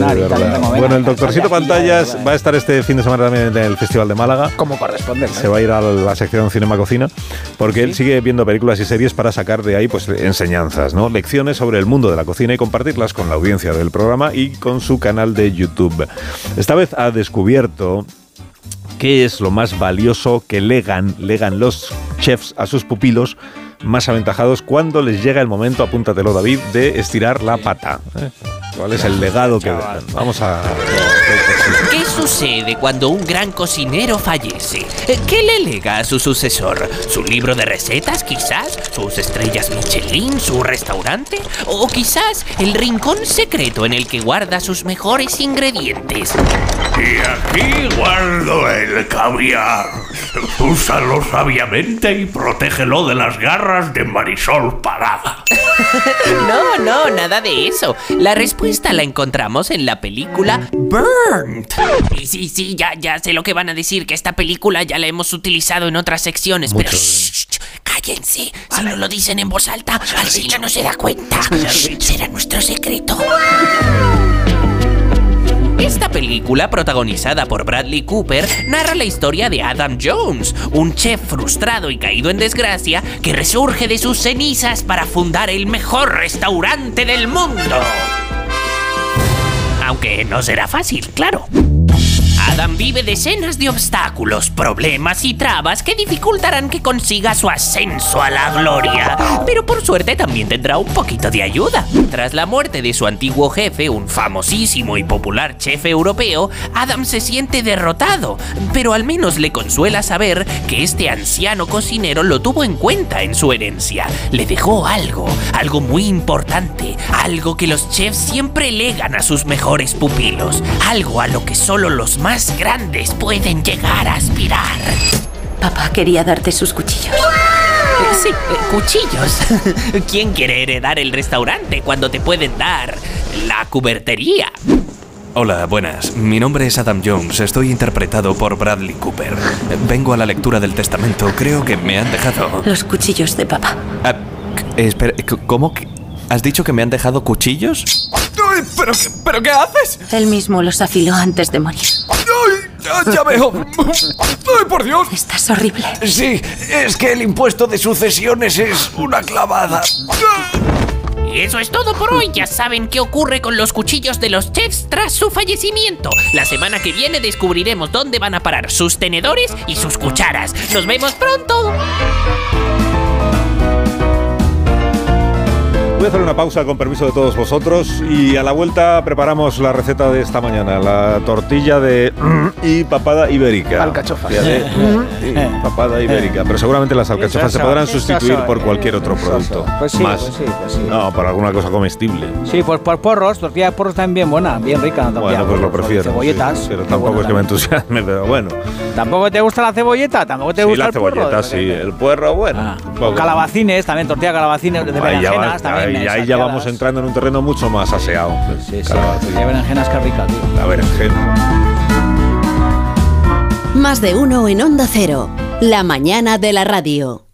y tal. bueno, el doctorcito Pantallas va a estar este fin de semana también en el Festival de Málaga. Como corresponde. Se va a ir a la sección Cinema Cocina porque él sigue viendo películas y series para sacar de ahí pues enseñanzas, ¿no? Lecciones sobre el mundo de la cocina y compartirlas con la audiencia del programa y con su canal de YouTube. Esta vez ha descubierto qué es lo más valioso que legan, legan los chefs a sus pupilos más aventajados cuando les llega el momento, apúntatelo David, de estirar la pata. ¿Eh? ¿Cuál es el legado que dejan? Vamos a... ¿Qué sucede cuando un gran cocinero fallece? ¿Qué le lega a su sucesor? ¿Su libro de recetas, quizás? ¿Sus estrellas Michelin? ¿Su restaurante? ¿O quizás el rincón secreto en el que guarda sus mejores ingredientes? Y aquí guardo el caviar. Úsalo sabiamente y protégelo de las garras de Marisol Parada. No, no, nada de eso. La respuesta la encontramos en la película Burnt. Y sí, sí, ya, ya sé lo que van a decir, que esta película ya la hemos utilizado en otras secciones, pero shh, shh, cállense. Si no lo dicen en voz alta, Alcina no se da cuenta. Será nuestro secreto. Película, protagonizada por Bradley Cooper, narra la historia de Adam Jones, un chef frustrado y caído en desgracia que resurge de sus cenizas para fundar el mejor restaurante del mundo. Aunque no será fácil, claro. Adam vive decenas de obstáculos, problemas y trabas que dificultarán que consiga su ascenso a la gloria. Pero por suerte también tendrá un poquito de ayuda. Tras la muerte de su antiguo jefe, un famosísimo y popular chef europeo, Adam se siente derrotado, pero al menos le consuela saber que este anciano cocinero lo tuvo en cuenta en su herencia. Le dejó algo, algo muy importante, algo que los chefs siempre legan a sus mejores pupilos, algo a lo que solo los más grandes pueden llegar a aspirar. Papá quería darte sus cuchillos. Eh, Sí, eh, cuchillos. ¿Quién quiere heredar el restaurante cuando te pueden dar la cubertería? Hola, buenas. Mi nombre es Adam Jones. Estoy interpretado por Bradley Cooper. Vengo a la lectura del testamento. Creo que me han dejado. Los cuchillos de papá. Ah, espera, ¿cómo? que- ¿Has dicho que me han dejado cuchillos? ¿Pero, ¿Pero qué haces? Él mismo los afiló antes de morir. Ya veo. ¡Ay, por Dios! Estás horrible. Sí, es que el impuesto de sucesiones es una clavada. Y eso es todo por hoy. Ya saben qué ocurre con los cuchillos de los chefs tras su fallecimiento. La semana que viene descubriremos dónde van a parar sus tenedores y sus cucharas. Nos vemos pronto. Voy a hacer una pausa con permiso de todos vosotros y a la vuelta preparamos la receta de esta mañana, la tortilla de y papada ibérica. Alcachofas. Fíjate, sí, papada ibérica, pero seguramente las alcachofas se podrán sustituir por cualquier eh, otro producto. Pues sí, Más. pues sí, pues sí. No, para alguna cosa comestible. Sí, pues por porros, tortilla de porros también bien buena, bien rica. Bueno, pues lo prefiero. Cebolletas. pero tampoco es que me también. entusiasme, pero bueno. ¿Tampoco te gusta la cebolleta? ¿Tampoco te gusta la el porro? cebolleta, sí. El puerro, bueno. Ah, calabacines, también tortilla de calabacines, de berenjenas va- también. ahí- ya vamos entrando en un terreno mucho más aseado. Sí, sí, de berenjenas que rica, tío. La berenjena. Más de uno en Onda Cero. La mañana de la radio.